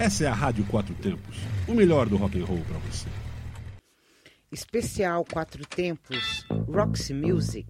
Essa é a Rádio Quatro Tempos, o melhor do rock and roll para você. Especial Quatro Tempos, Roxy Music.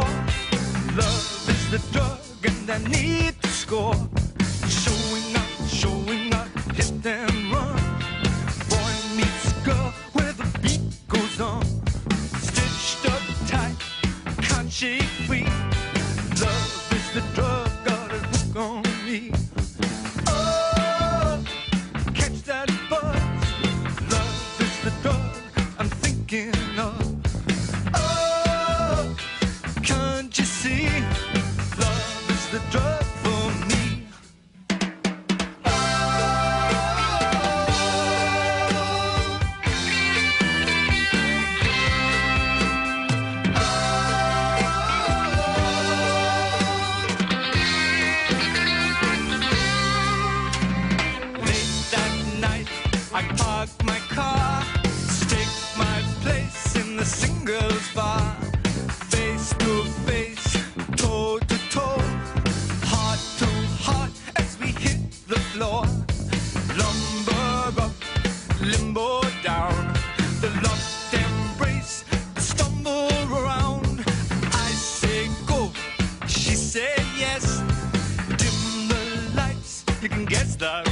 Love is the drug, and I need to score. Showing up. you can get started.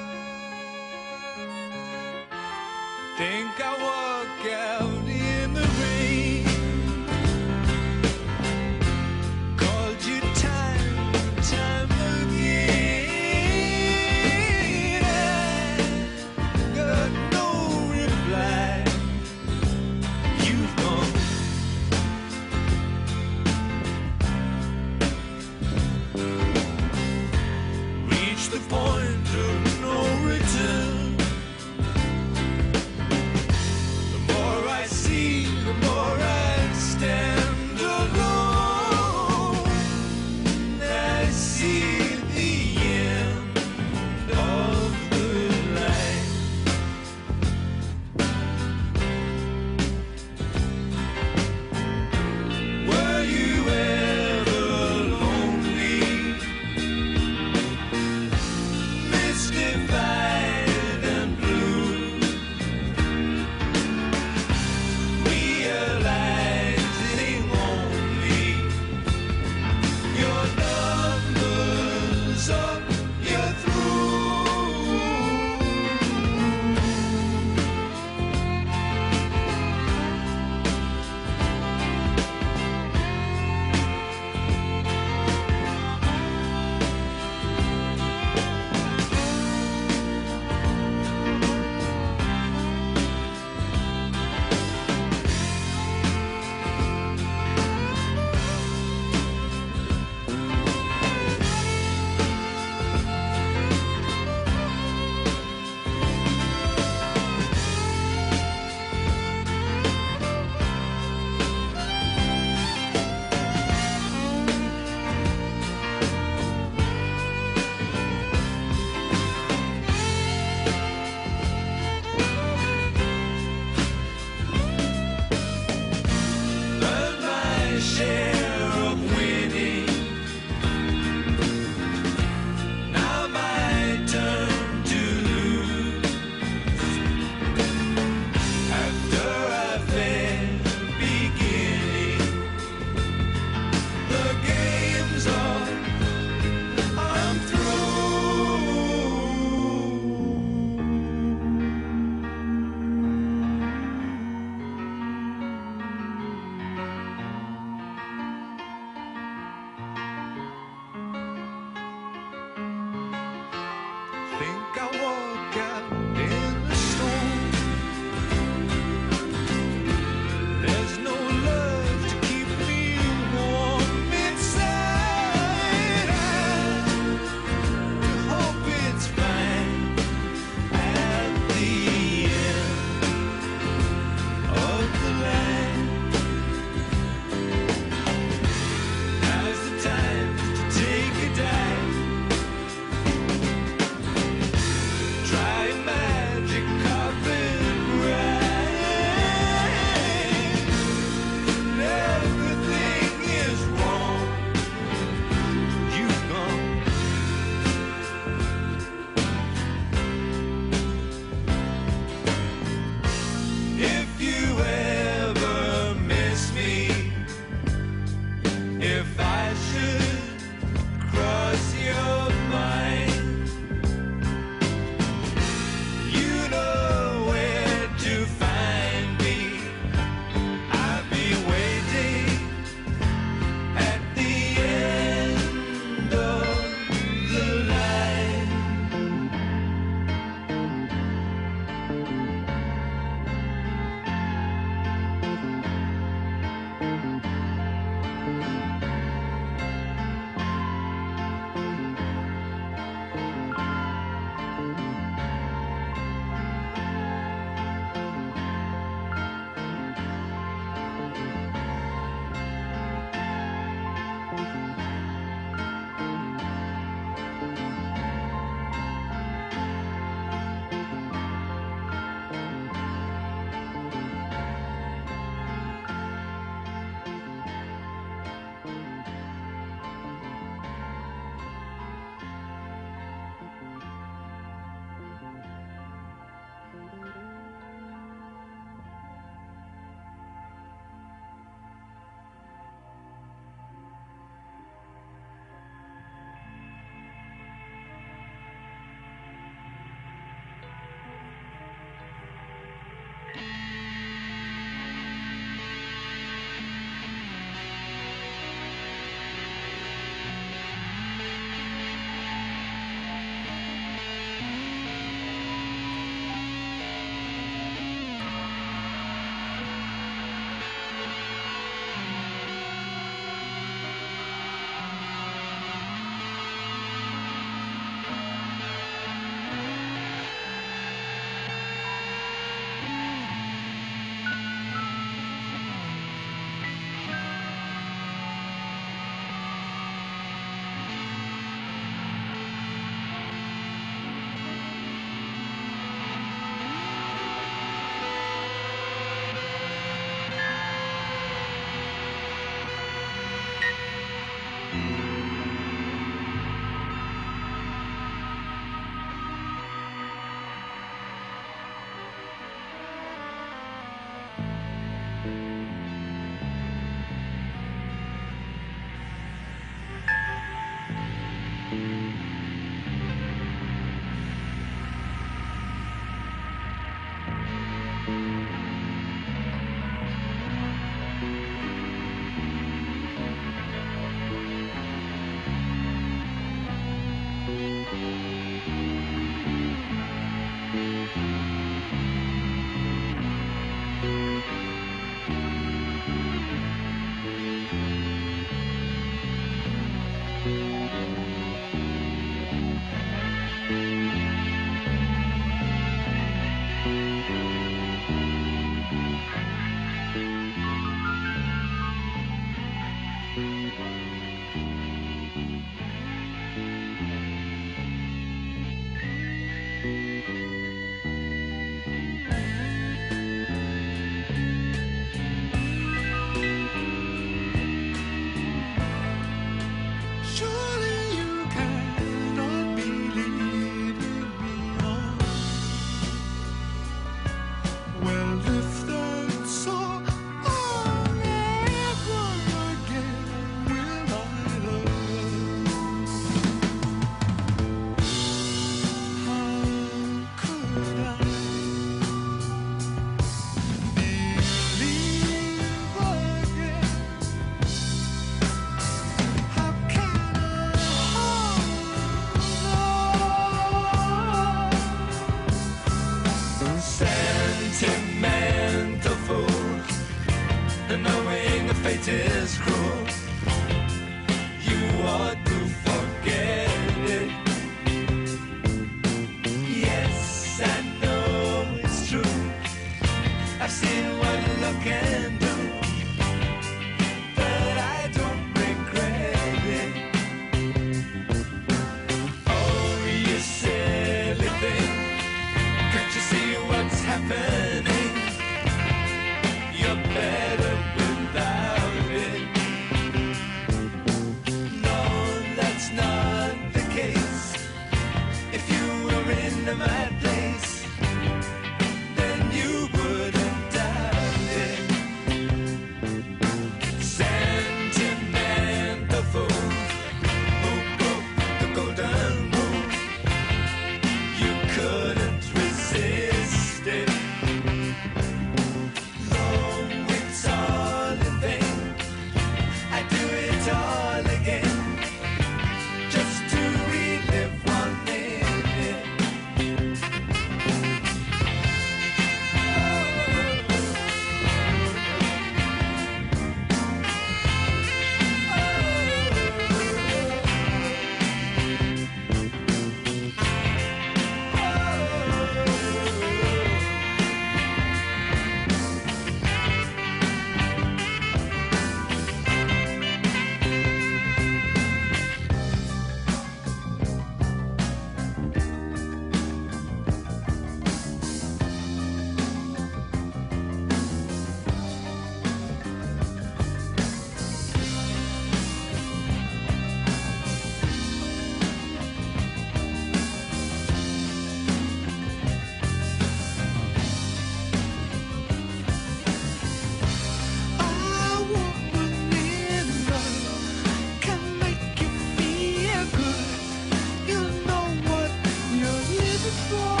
说。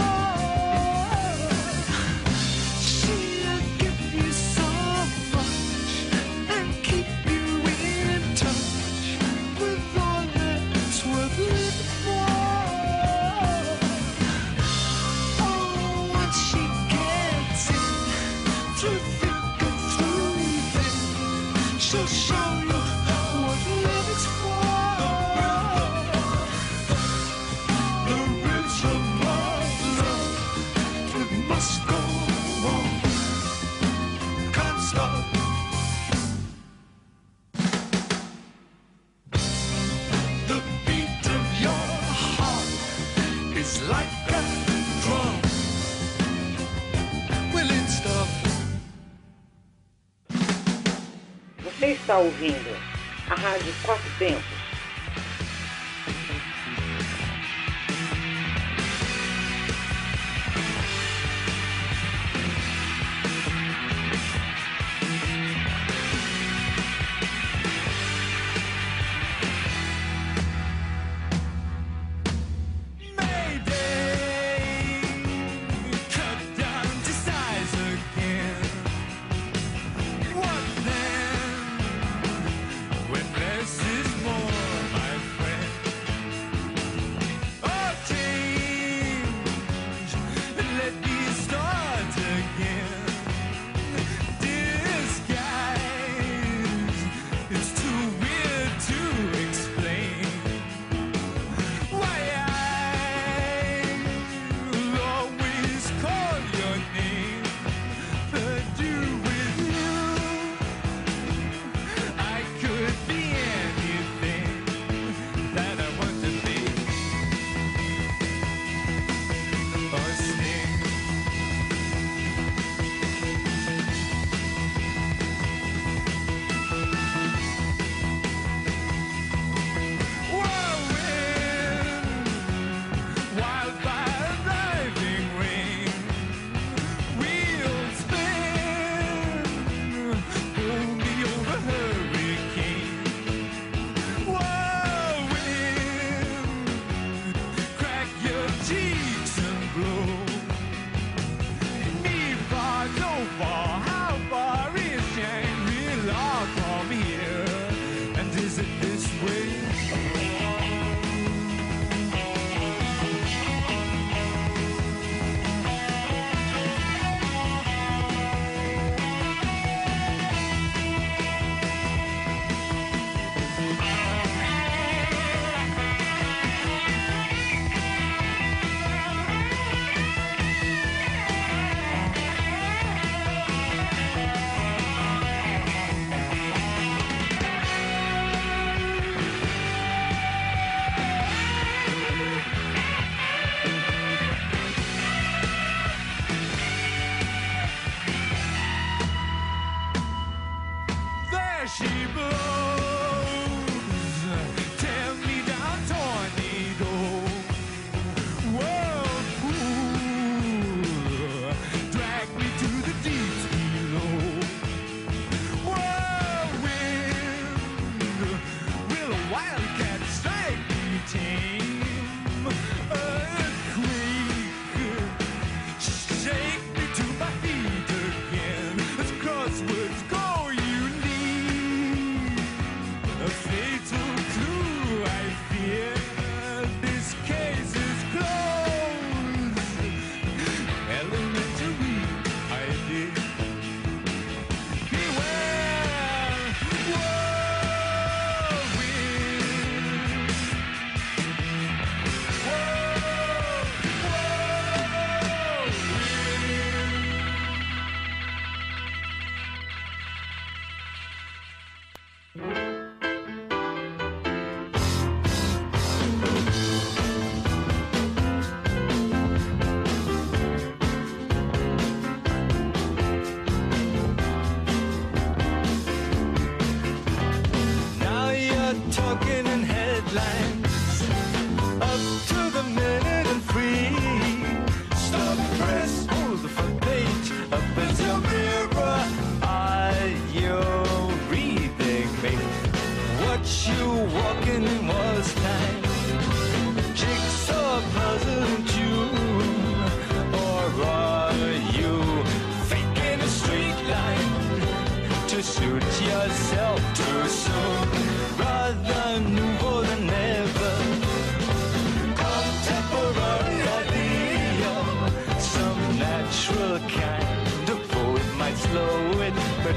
Está ouvindo a Rádio Quatro Tempos.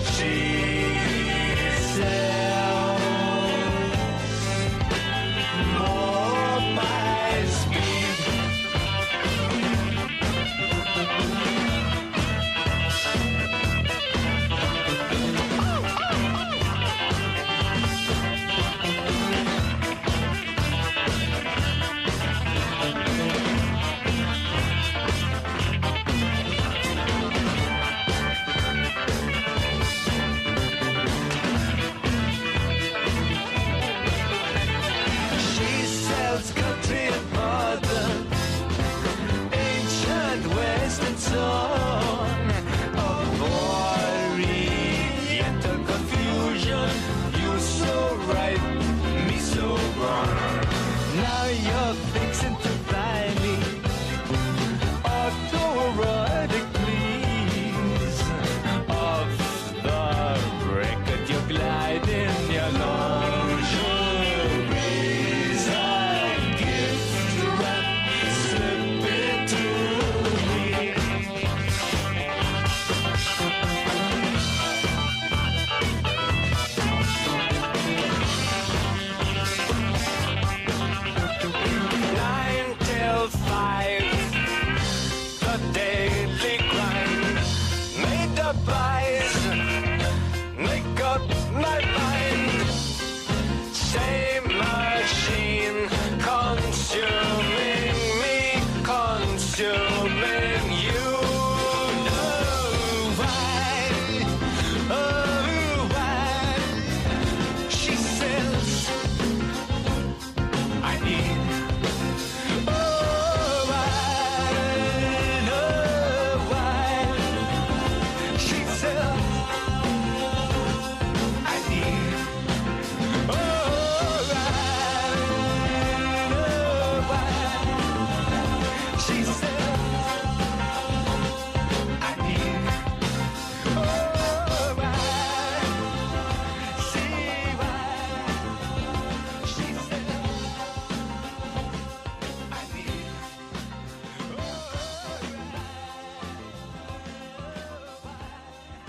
she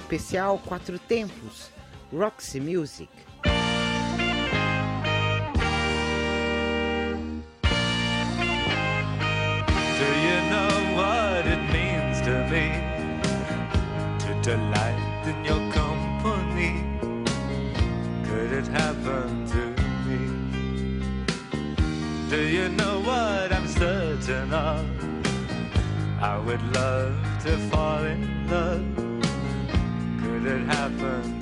especial Quatro Tempos, Roxy Music. Do you know what it means to me to delight in your company? Could it happen to me? Do you know what I'm certain of? I would love to fall in love that happened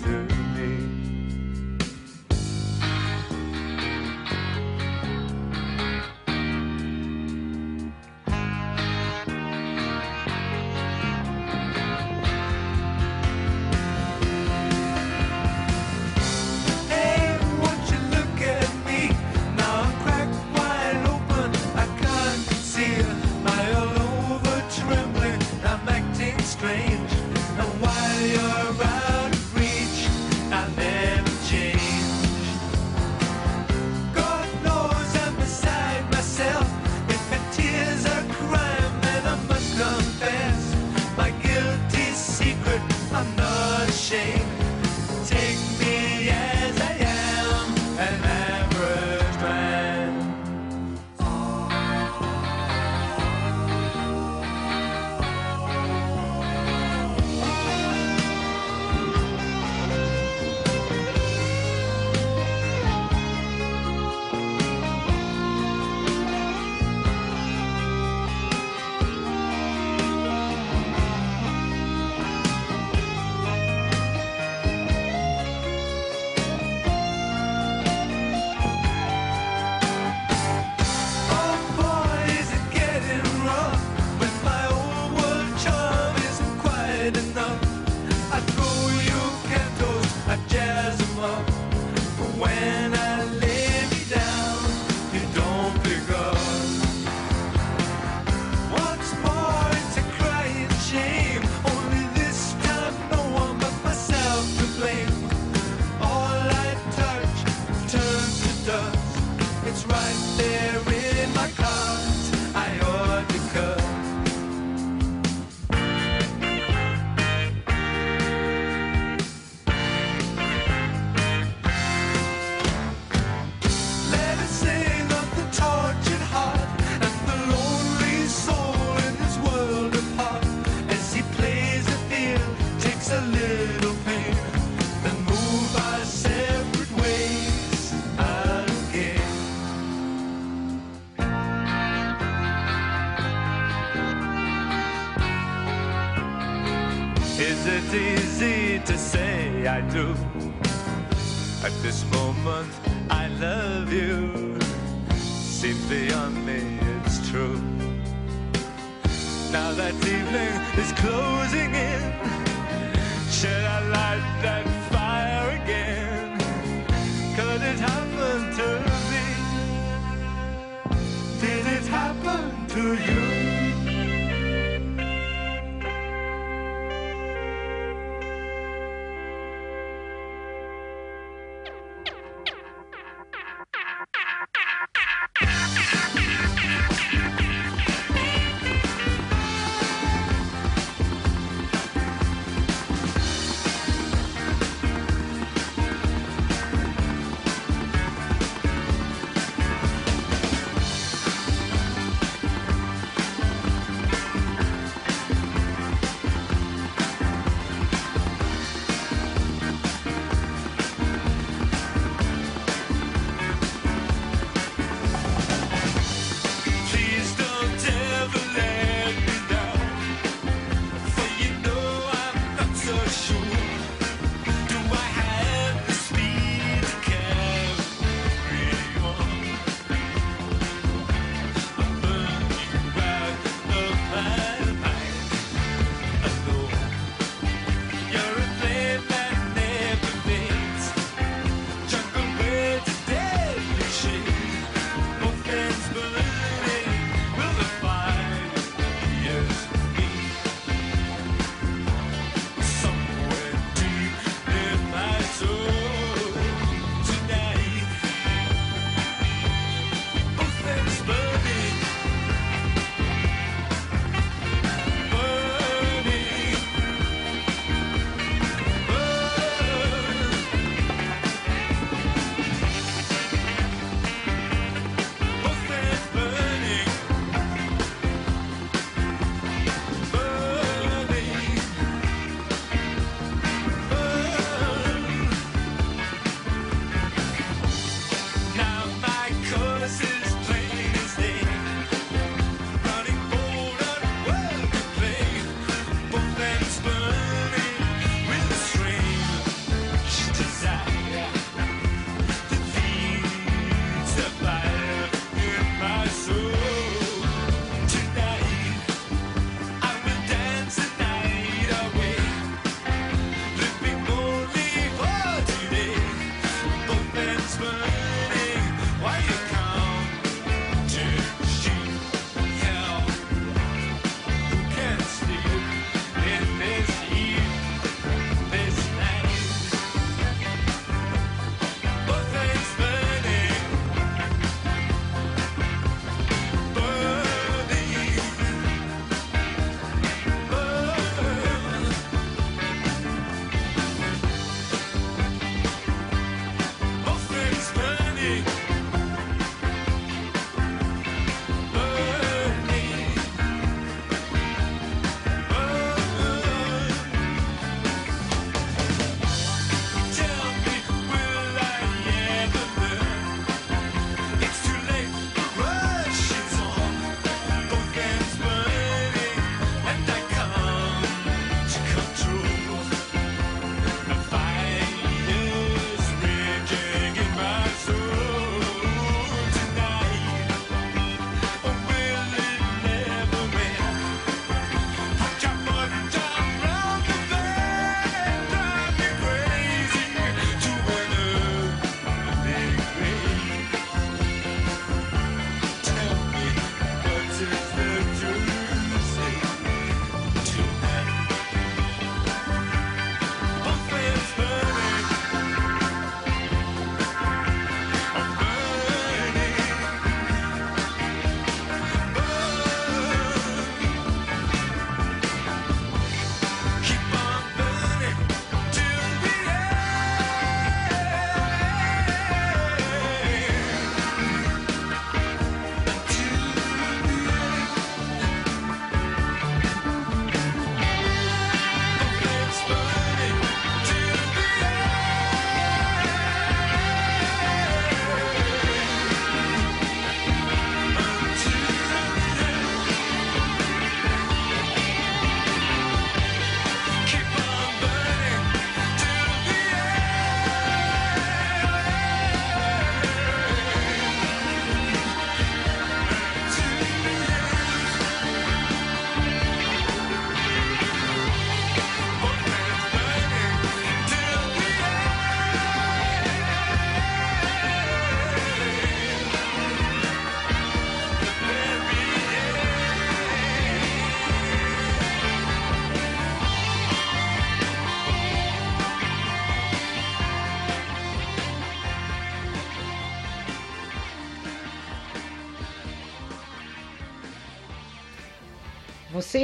to enough.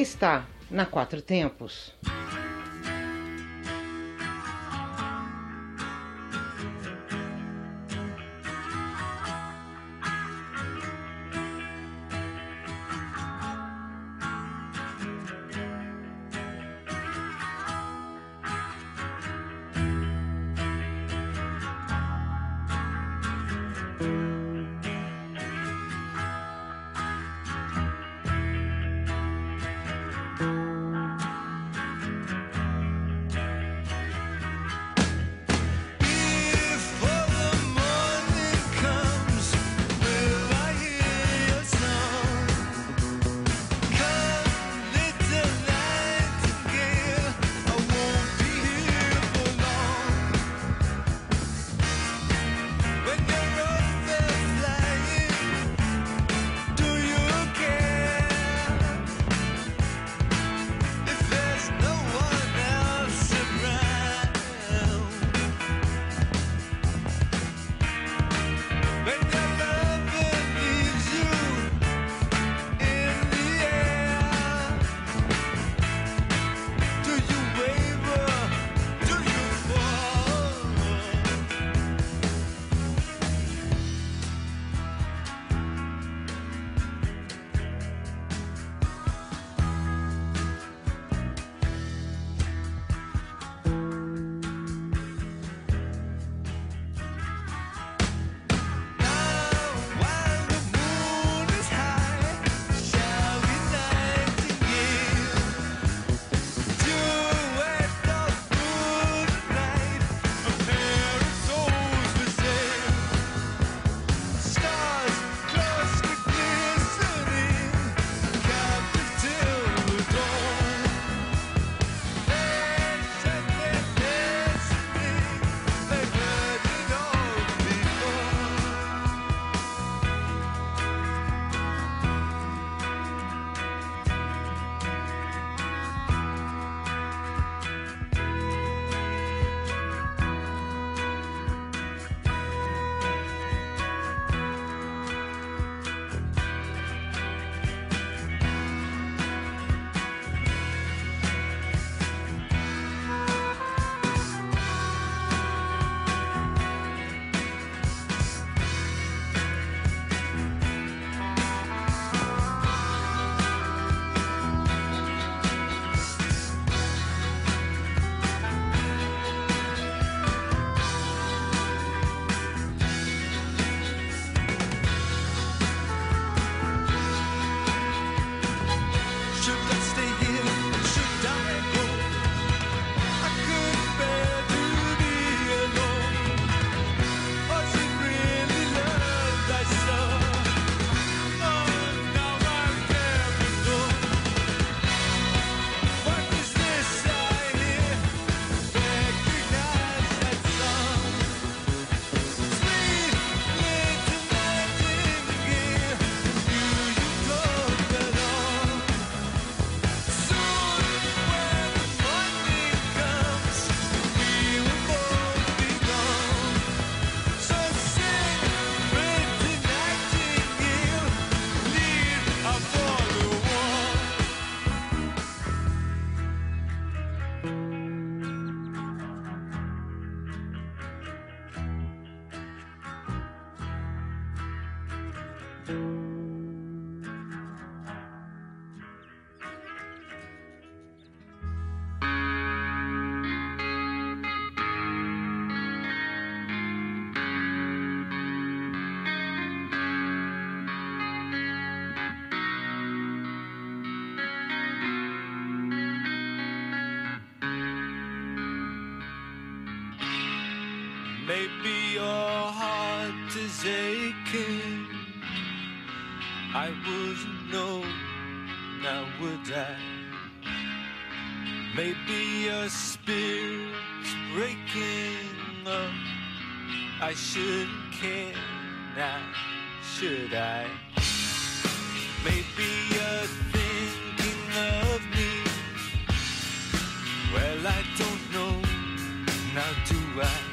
está na Quatro Tempos. forsaken. I wouldn't know, now would I? Maybe your spirit's breaking up. I shouldn't care now, should I? Maybe you're thinking of me. Well, I don't know, now do I?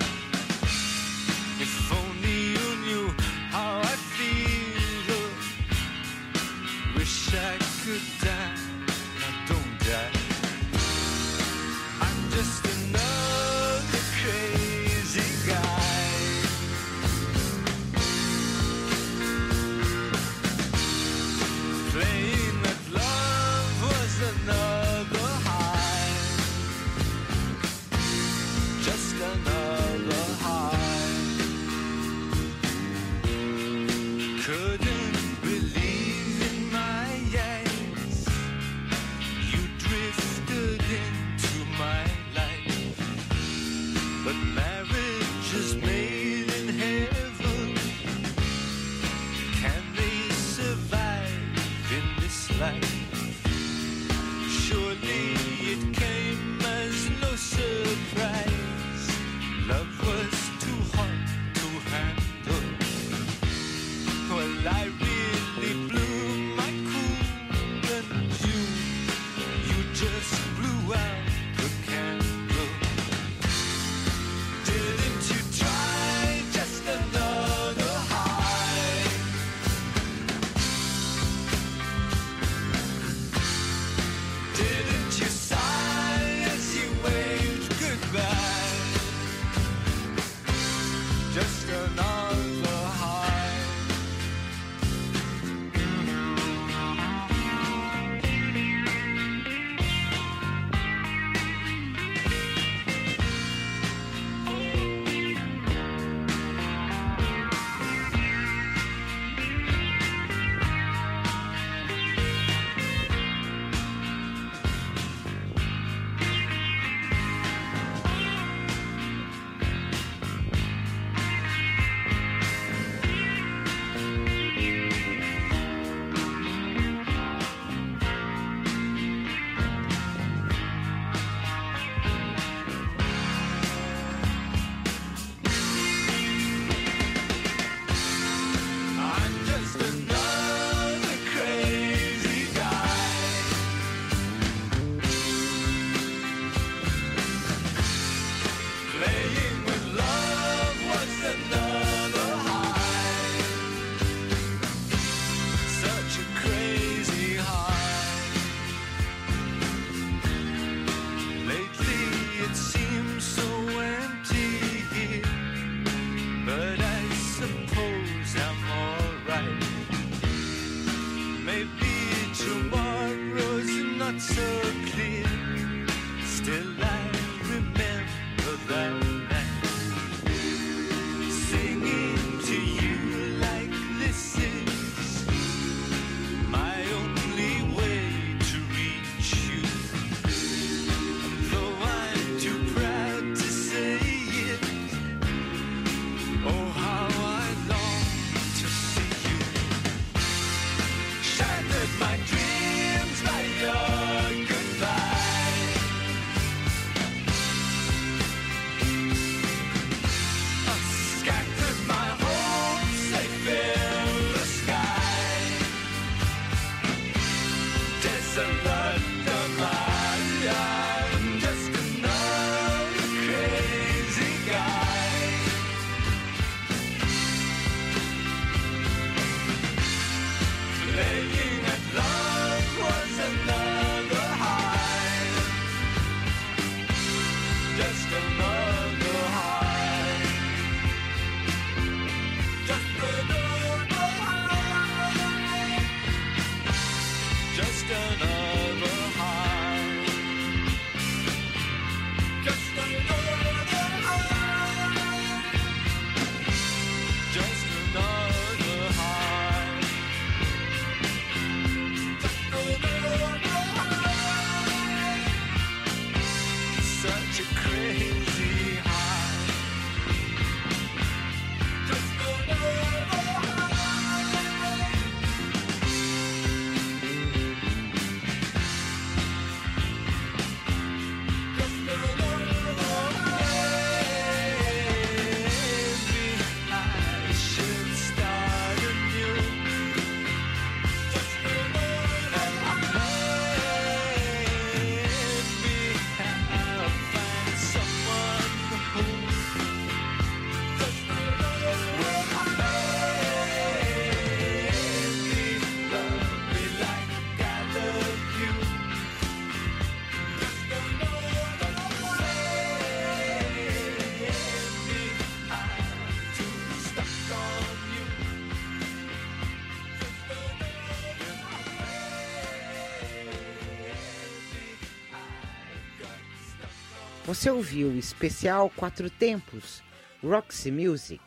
Você ouviu o especial Quatro Tempos, Roxy Music.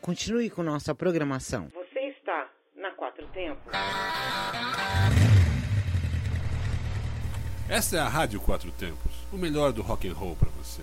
Continue com nossa programação. Você está na Quatro Tempos. Essa é a Rádio Quatro Tempos, o melhor do rock and roll para você.